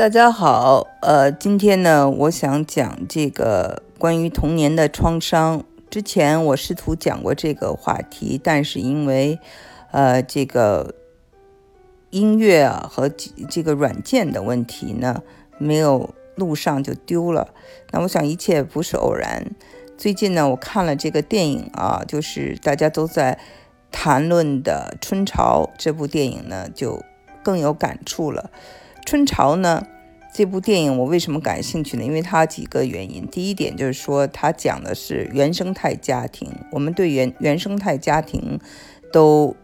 大家好，呃，今天呢，我想讲这个关于童年的创伤。之前我试图讲过这个话题，但是因为，呃，这个音乐啊和这个软件的问题呢，没有录上就丢了。那我想一切不是偶然。最近呢，我看了这个电影啊，就是大家都在谈论的《春潮》这部电影呢，就更有感触了。春潮呢？这部电影我为什么感兴趣呢？因为它几个原因。第一点就是说，它讲的是原生态家庭，我们对原原生态家庭都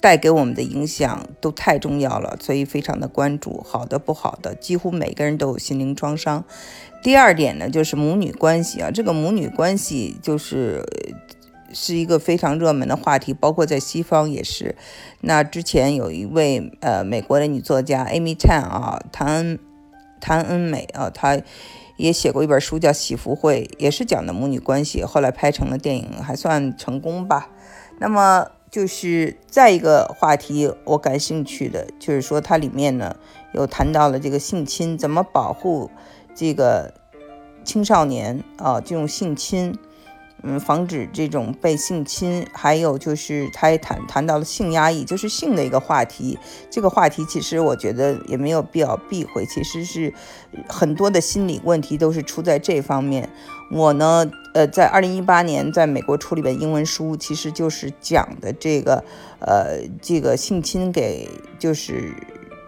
带给我们的影响都太重要了，所以非常的关注。好的不好的，几乎每个人都有心灵创伤。第二点呢，就是母女关系啊，这个母女关系就是。是一个非常热门的话题，包括在西方也是。那之前有一位呃美国的女作家 Amy Tan 啊，谭恩谭恩美啊，她也写过一本书叫《喜福会》，也是讲的母女关系，后来拍成了电影，还算成功吧。那么就是再一个话题，我感兴趣的就是说它里面呢有谈到了这个性侵，怎么保护这个青少年啊，这种性侵。嗯，防止这种被性侵，还有就是他也谈谈到了性压抑，就是性的一个话题。这个话题其实我觉得也没有必要避讳，其实是很多的心理问题都是出在这方面。我呢，呃，在二零一八年在美国出了一本英文书，其实就是讲的这个，呃，这个性侵给就是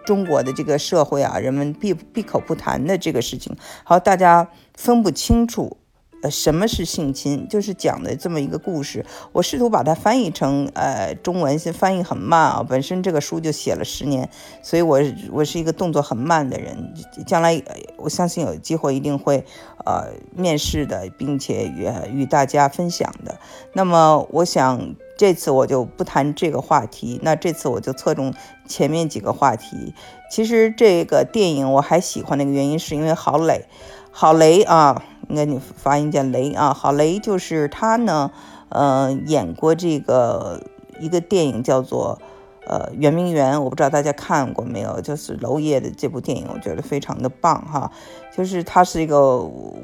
中国的这个社会啊，人们闭闭口不谈的这个事情。好，大家分不清楚。呃，什么是性侵？就是讲的这么一个故事。我试图把它翻译成呃中文，先翻译很慢啊。本身这个书就写了十年，所以我我是一个动作很慢的人。将来我相信有机会一定会呃面试的，并且与与大家分享的。那么我想这次我就不谈这个话题，那这次我就侧重前面几个话题。其实这个电影我还喜欢的一个原因，是因为郝蕾，郝蕾啊。应该你发音叫雷啊，郝雷就是他呢，呃，演过这个一个电影叫做呃圆明园，我不知道大家看过没有，就是娄烨的这部电影，我觉得非常的棒哈，就是他是一个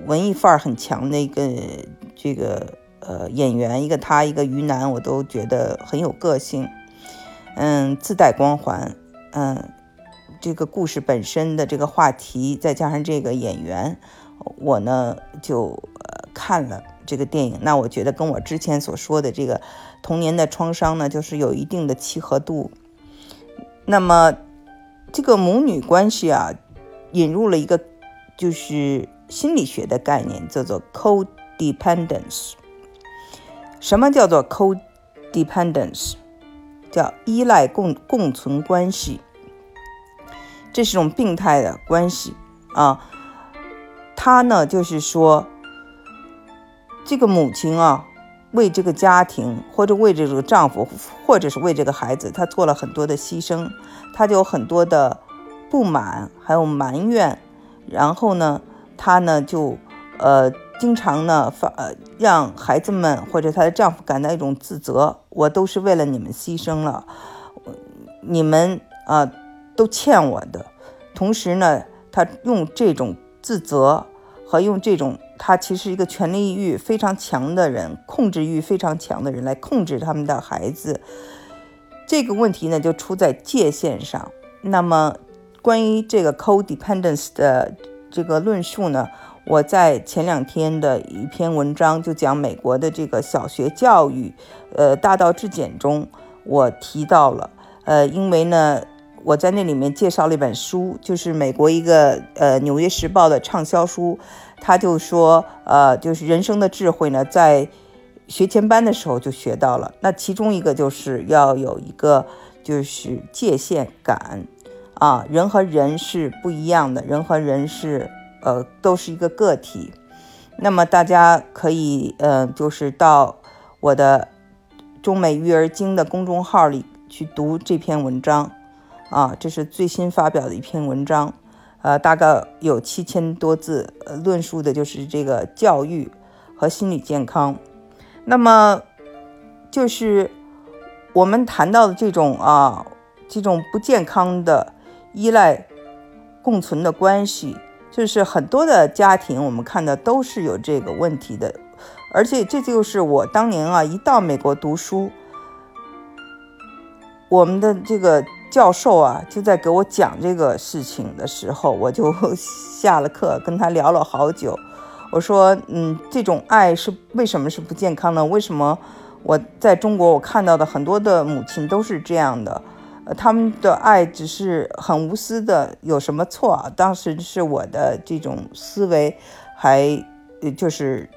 文艺范儿很强的一个这个呃演员，一个他一个于南，我都觉得很有个性，嗯，自带光环，嗯，这个故事本身的这个话题，再加上这个演员。我呢就看了这个电影，那我觉得跟我之前所说的这个童年的创伤呢，就是有一定的契合度。那么这个母女关系啊，引入了一个就是心理学的概念，叫做 codependence。什么叫做 codependence？叫依赖共共存关系。这是种病态的关系啊。她呢，就是说，这个母亲啊，为这个家庭，或者为这个丈夫，或者是为这个孩子，她做了很多的牺牲，她就有很多的不满，还有埋怨。然后呢，她呢就呃，经常呢发呃，让孩子们或者她的丈夫感到一种自责，我都是为了你们牺牲了，你们啊都欠我的。同时呢，她用这种自责。和用这种他其实一个权力欲非常强的人，控制欲非常强的人来控制他们的孩子，这个问题呢就出在界限上。那么关于这个 codependence 的这个论述呢，我在前两天的一篇文章就讲美国的这个小学教育，呃，大道至简中我提到了，呃，因为呢。我在那里面介绍了一本书，就是美国一个呃《纽约时报》的畅销书，他就说，呃，就是人生的智慧呢，在学前班的时候就学到了。那其中一个就是要有一个就是界限感啊，人和人是不一样的，人和人是呃都是一个个体。那么大家可以呃就是到我的中美育儿经的公众号里去读这篇文章。啊，这是最新发表的一篇文章，呃，大概有七千多字，论述的就是这个教育和心理健康。那么，就是我们谈到的这种啊，这种不健康的依赖共存的关系，就是很多的家庭我们看到都是有这个问题的，而且这就是我当年啊一到美国读书，我们的这个教授啊就在给我讲这个事情的时候，我就 下了课跟他聊了好久。我说，嗯，这种爱是为什么是不健康呢？为什么我在中国我看到的很多的母亲都是这样的？呃，他们的爱只是很无私的，有什么错啊？当时是我的这种思维还就是，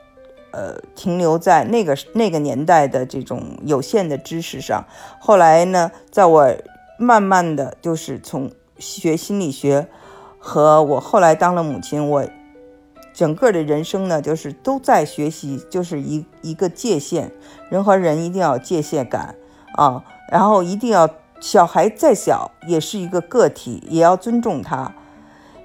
呃，停留在那个那个年代的这种有限的知识上。后来呢，在我慢慢的就是从学心理学和我后来当了母亲，我。整个的人生呢，就是都在学习，就是一一个界限，人和人一定要界限感啊，然后一定要小孩再小也是一个个体，也要尊重他。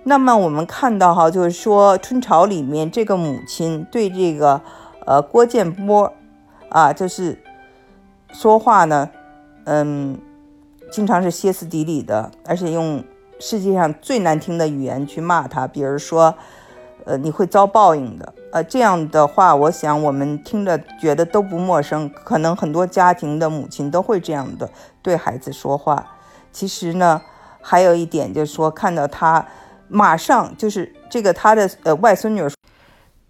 那么我们看到哈，就是说春潮里面这个母亲对这个呃郭建波啊，就是说话呢，嗯，经常是歇斯底里的，而且用世界上最难听的语言去骂他，比如说。呃，你会遭报应的。呃，这样的话，我想我们听着觉得都不陌生，可能很多家庭的母亲都会这样的对孩子说话。其实呢，还有一点就是说，看到他马上就是这个他的呃外孙女，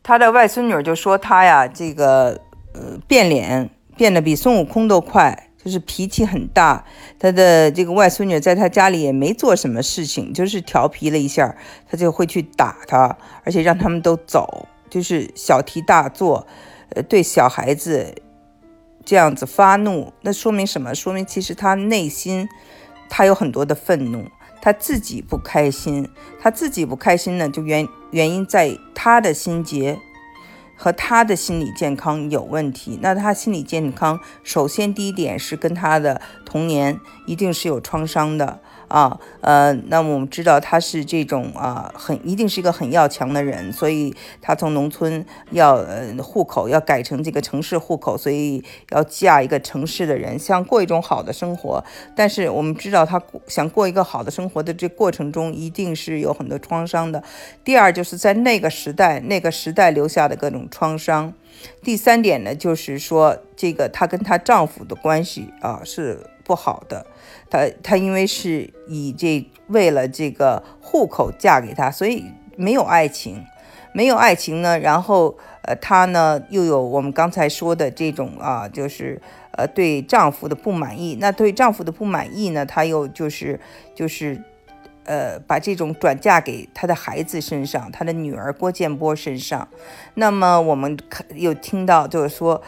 他的外孙女就说他呀，这个呃变脸变得比孙悟空都快。就是脾气很大，他的这个外孙女在他家里也没做什么事情，就是调皮了一下，他就会去打他，而且让他们都走，就是小题大做，呃，对小孩子这样子发怒，那说明什么？说明其实他内心他有很多的愤怒，他自己不开心，他自己不开心呢，就原原因在他的心结。和他的心理健康有问题，那他心理健康首先第一点是跟他的童年一定是有创伤的。啊，呃，那么我们知道他是这种啊，很一定是一个很要强的人，所以他从农村要呃户口要改成这个城市户口，所以要嫁一个城市的人，想过一种好的生活。但是我们知道他想过一个好的生活的这过程中，一定是有很多创伤的。第二就是在那个时代，那个时代留下的各种创伤。第三点呢，就是说这个她跟她丈夫的关系啊是不好的。她她因为是以这为了这个户口嫁给他，所以没有爱情，没有爱情呢。然后呃，她呢又有我们刚才说的这种啊，就是呃对丈夫的不满意。那对丈夫的不满意呢，她又就是就是。呃，把这种转嫁给他的孩子身上，他的女儿郭建波身上。那么我们看有听到，就是说，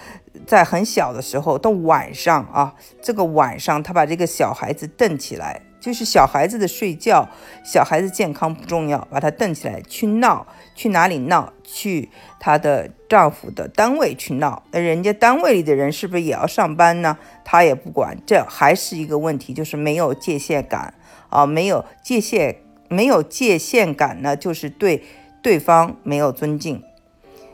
在很小的时候，到晚上啊，这个晚上他把这个小孩子瞪起来，就是小孩子的睡觉，小孩子健康不重要，把他瞪起来去闹，去哪里闹？去她的丈夫的单位去闹。那人家单位里的人是不是也要上班呢？她也不管，这还是一个问题，就是没有界限感。啊，没有界限，没有界限感呢，就是对对方没有尊敬，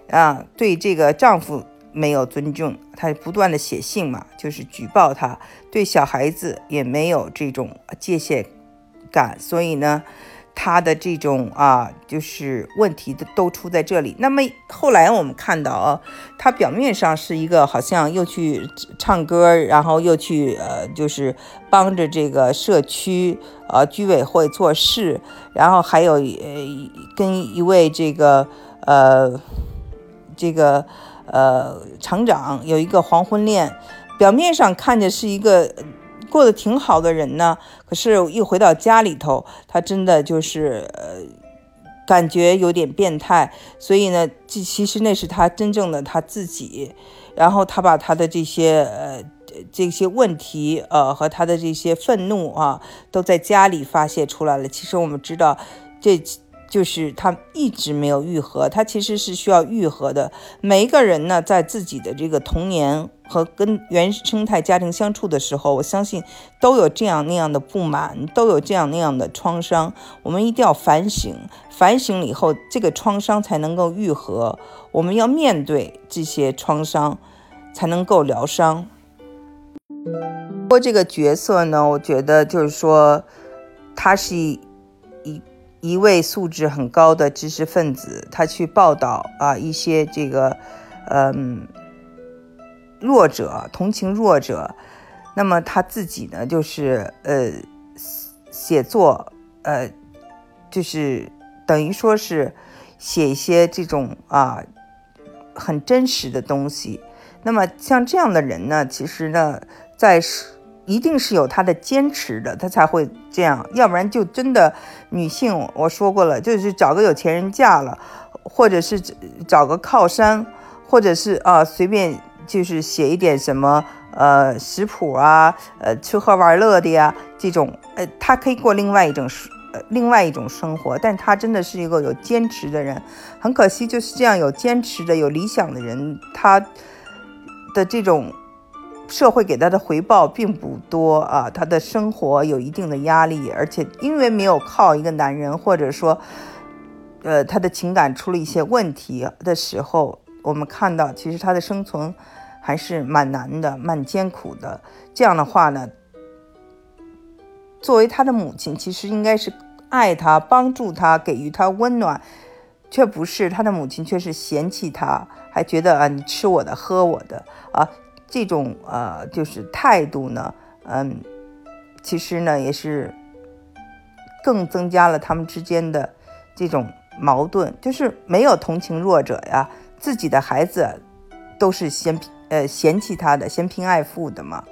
啊，对这个丈夫没有尊重，他不断的写信嘛，就是举报他，对小孩子也没有这种界限感，所以呢。他的这种啊，就是问题的都出在这里。那么后来我们看到啊，他表面上是一个好像又去唱歌，然后又去呃，就是帮着这个社区呃居委会做事，然后还有呃跟一位这个呃这个呃厂长有一个黄昏恋，表面上看着是一个。过得挺好的人呢，可是，一回到家里头，他真的就是呃，感觉有点变态。所以呢，这其实那是他真正的他自己。然后他把他的这些呃这些问题呃和他的这些愤怒啊，都在家里发泄出来了。其实我们知道，这。就是他一直没有愈合，他其实是需要愈合的。每一个人呢，在自己的这个童年和跟原生态家庭相处的时候，我相信都有这样那样的不满，都有这样那样的创伤。我们一定要反省，反省了以后，这个创伤才能够愈合。我们要面对这些创伤，才能够疗伤。过这个角色呢，我觉得就是说，他是。一位素质很高的知识分子，他去报道啊一些这个嗯弱者，同情弱者，那么他自己呢就是呃写作呃就是等于说是写一些这种啊很真实的东西。那么像这样的人呢，其实呢在。一定是有她的坚持的，她才会这样，要不然就真的女性，我说过了，就是找个有钱人嫁了，或者是找个靠山，或者是啊随便就是写一点什么呃食谱啊，呃吃喝玩乐的呀这种，呃她可以过另外一种呃另外一种生活，但她真的是一个有坚持的人，很可惜就是这样有坚持的有理想的人，他的这种。社会给他的回报并不多啊，他的生活有一定的压力，而且因为没有靠一个男人，或者说，呃，他的情感出了一些问题的时候，我们看到其实他的生存还是蛮难的、蛮艰苦的。这样的话呢，作为他的母亲，其实应该是爱他、帮助他、给予他温暖，却不是他的母亲，却是嫌弃他，还觉得啊，你吃我的、喝我的啊。这种呃，就是态度呢，嗯，其实呢也是更增加了他们之间的这种矛盾，就是没有同情弱者呀，自己的孩子都是嫌呃嫌弃他的，嫌贫爱富的嘛。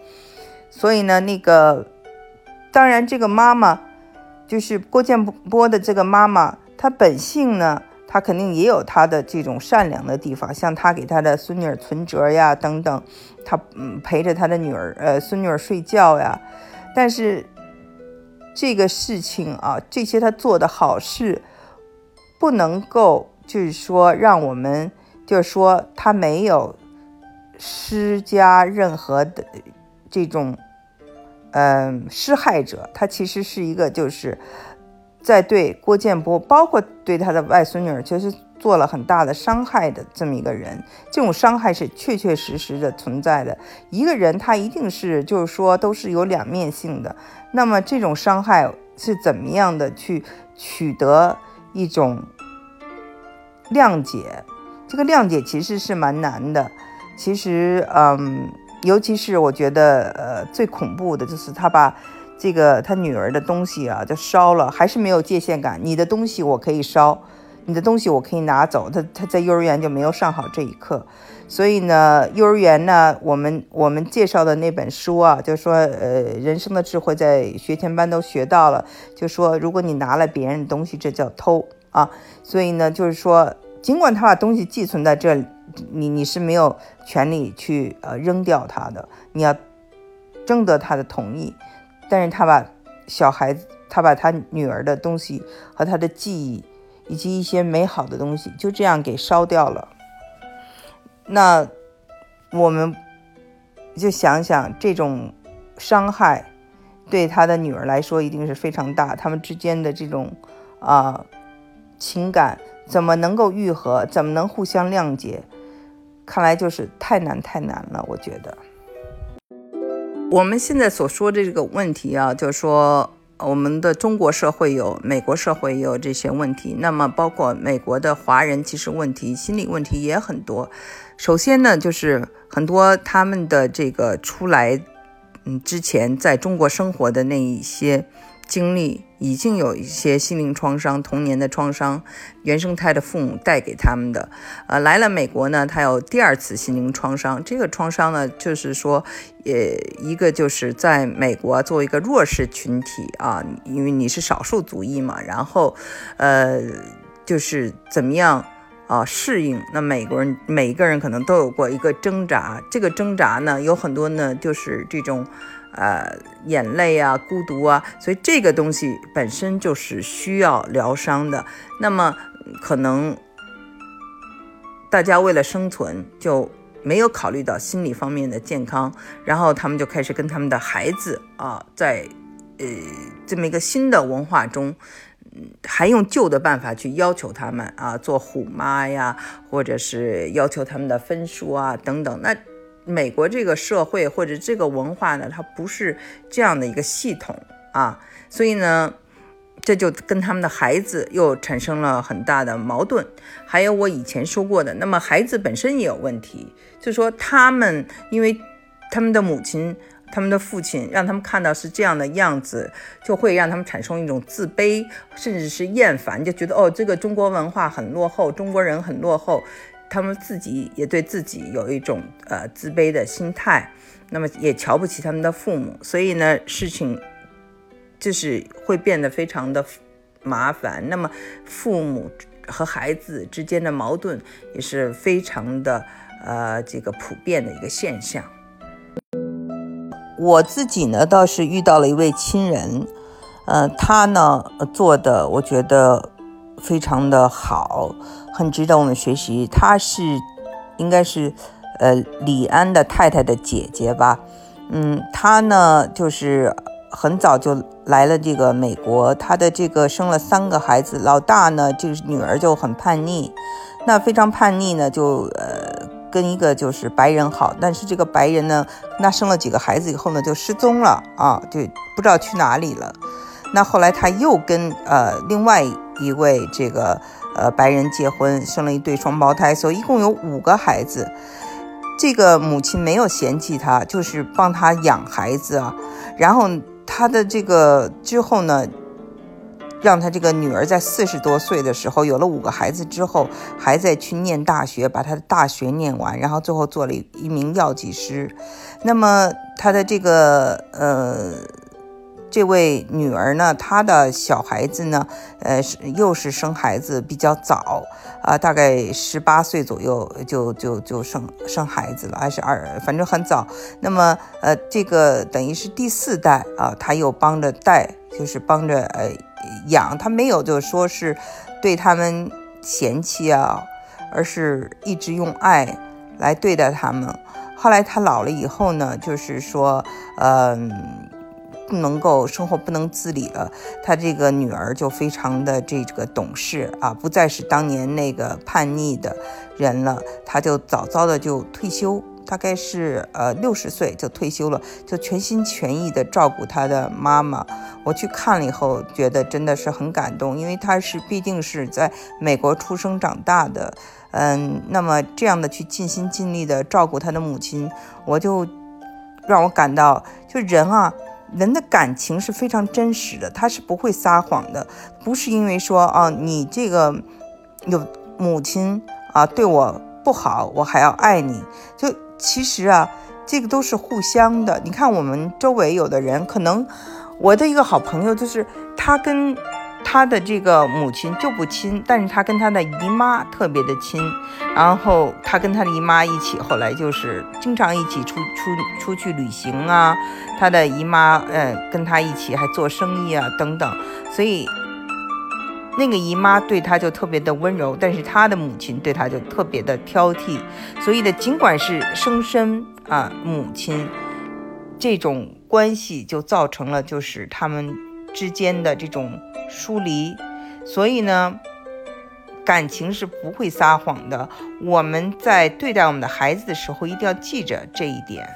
所以呢，那个当然这个妈妈就是郭建波的这个妈妈，她本性呢。他肯定也有他的这种善良的地方，像他给他的孙女儿存折呀，等等，他嗯陪着他的女儿呃孙女儿睡觉呀。但是这个事情啊，这些他做的好事，不能够就是说让我们就是说他没有施加任何的这种嗯施害者，他其实是一个就是。在对郭建波，包括对他的外孙女儿，其实做了很大的伤害的这么一个人，这种伤害是确确实实的存在的。一个人他一定是，就是说都是有两面性的。那么这种伤害是怎么样的去取得一种谅解？这个谅解其实是蛮难的。其实，嗯，尤其是我觉得，呃，最恐怖的就是他把。这个他女儿的东西啊，就烧了，还是没有界限感。你的东西我可以烧，你的东西我可以拿走。他他在幼儿园就没有上好这一课，所以呢，幼儿园呢，我们我们介绍的那本书啊，就说呃，人生的智慧在学前班都学到了，就说如果你拿了别人的东西，这叫偷啊。所以呢，就是说，尽管他把东西寄存在这里，你你是没有权利去呃扔掉他的，你要征得他的同意。但是他把小孩子，他把他女儿的东西和他的记忆，以及一些美好的东西，就这样给烧掉了。那我们就想想，这种伤害对他的女儿来说一定是非常大。他们之间的这种啊情感怎么能够愈合？怎么能互相谅解？看来就是太难太难了，我觉得。我们现在所说的这个问题啊，就是说我们的中国社会有，美国社会也有这些问题。那么，包括美国的华人，其实问题、心理问题也很多。首先呢，就是很多他们的这个出来，嗯，之前在中国生活的那一些。经历已经有一些心灵创伤、童年的创伤，原生态的父母带给他们的。呃，来了美国呢，他有第二次心灵创伤。这个创伤呢，就是说，呃，一个就是在美国作为一个弱势群体啊，因为你是少数族裔嘛，然后，呃，就是怎么样啊适应？那美国人每一个人可能都有过一个挣扎，这个挣扎呢，有很多呢，就是这种。呃，眼泪啊，孤独啊，所以这个东西本身就是需要疗伤的。那么，可能大家为了生存就没有考虑到心理方面的健康，然后他们就开始跟他们的孩子啊，在呃这么一个新的文化中，还用旧的办法去要求他们啊，做虎妈呀，或者是要求他们的分数啊等等。那美国这个社会或者这个文化呢，它不是这样的一个系统啊，所以呢，这就跟他们的孩子又产生了很大的矛盾。还有我以前说过的，那么孩子本身也有问题，就说他们因为他们的母亲。他们的父亲让他们看到是这样的样子，就会让他们产生一种自卑，甚至是厌烦，就觉得哦，这个中国文化很落后，中国人很落后。他们自己也对自己有一种呃自卑的心态，那么也瞧不起他们的父母，所以呢，事情就是会变得非常的麻烦。那么父母和孩子之间的矛盾也是非常的呃这个普遍的一个现象。我自己呢，倒是遇到了一位亲人，呃，他呢做的，我觉得非常的好，很值得我们学习。她是应该是呃李安的太太的姐姐吧，嗯，她呢就是很早就来了这个美国，她的这个生了三个孩子，老大呢就是女儿就很叛逆，那非常叛逆呢就呃。跟一个就是白人好，但是这个白人呢，那生了几个孩子以后呢，就失踪了啊，就不知道去哪里了。那后来他又跟呃另外一位这个呃白人结婚，生了一对双胞胎，所以一共有五个孩子。这个母亲没有嫌弃他，就是帮他养孩子啊。然后他的这个之后呢。让他这个女儿在四十多岁的时候有了五个孩子之后，还在去念大学，把他的大学念完，然后最后做了一名药剂师。那么他的这个呃这位女儿呢，她的小孩子呢，呃是又是生孩子比较早啊，大概十八岁左右就就就生生孩子了，还是二，反正很早。那么呃这个等于是第四代啊，他又帮着带，就是帮着呃。养他没有，就说是对他们嫌弃啊，而是一直用爱来对待他们。后来他老了以后呢，就是说，嗯，不能够生活不能自理了。他这个女儿就非常的这个懂事啊，不再是当年那个叛逆的人了。他就早早的就退休。大概是呃六十岁就退休了，就全心全意的照顾他的妈妈。我去看了以后，觉得真的是很感动，因为他是毕竟是在美国出生长大的，嗯，那么这样的去尽心尽力的照顾他的母亲，我就让我感到，就人啊，人的感情是非常真实的，他是不会撒谎的，不是因为说啊你这个有母亲啊对我不好，我还要爱你，就。其实啊，这个都是互相的。你看，我们周围有的人，可能我的一个好朋友，就是他跟他的这个母亲就不亲，但是他跟他的姨妈特别的亲。然后他跟他的姨妈一起，后来就是经常一起出出出去旅行啊。他的姨妈，呃，跟他一起还做生意啊，等等。所以。那个姨妈对他就特别的温柔，但是他的母亲对他就特别的挑剔，所以呢，尽管是生身啊母亲，这种关系就造成了就是他们之间的这种疏离，所以呢，感情是不会撒谎的。我们在对待我们的孩子的时候，一定要记着这一点。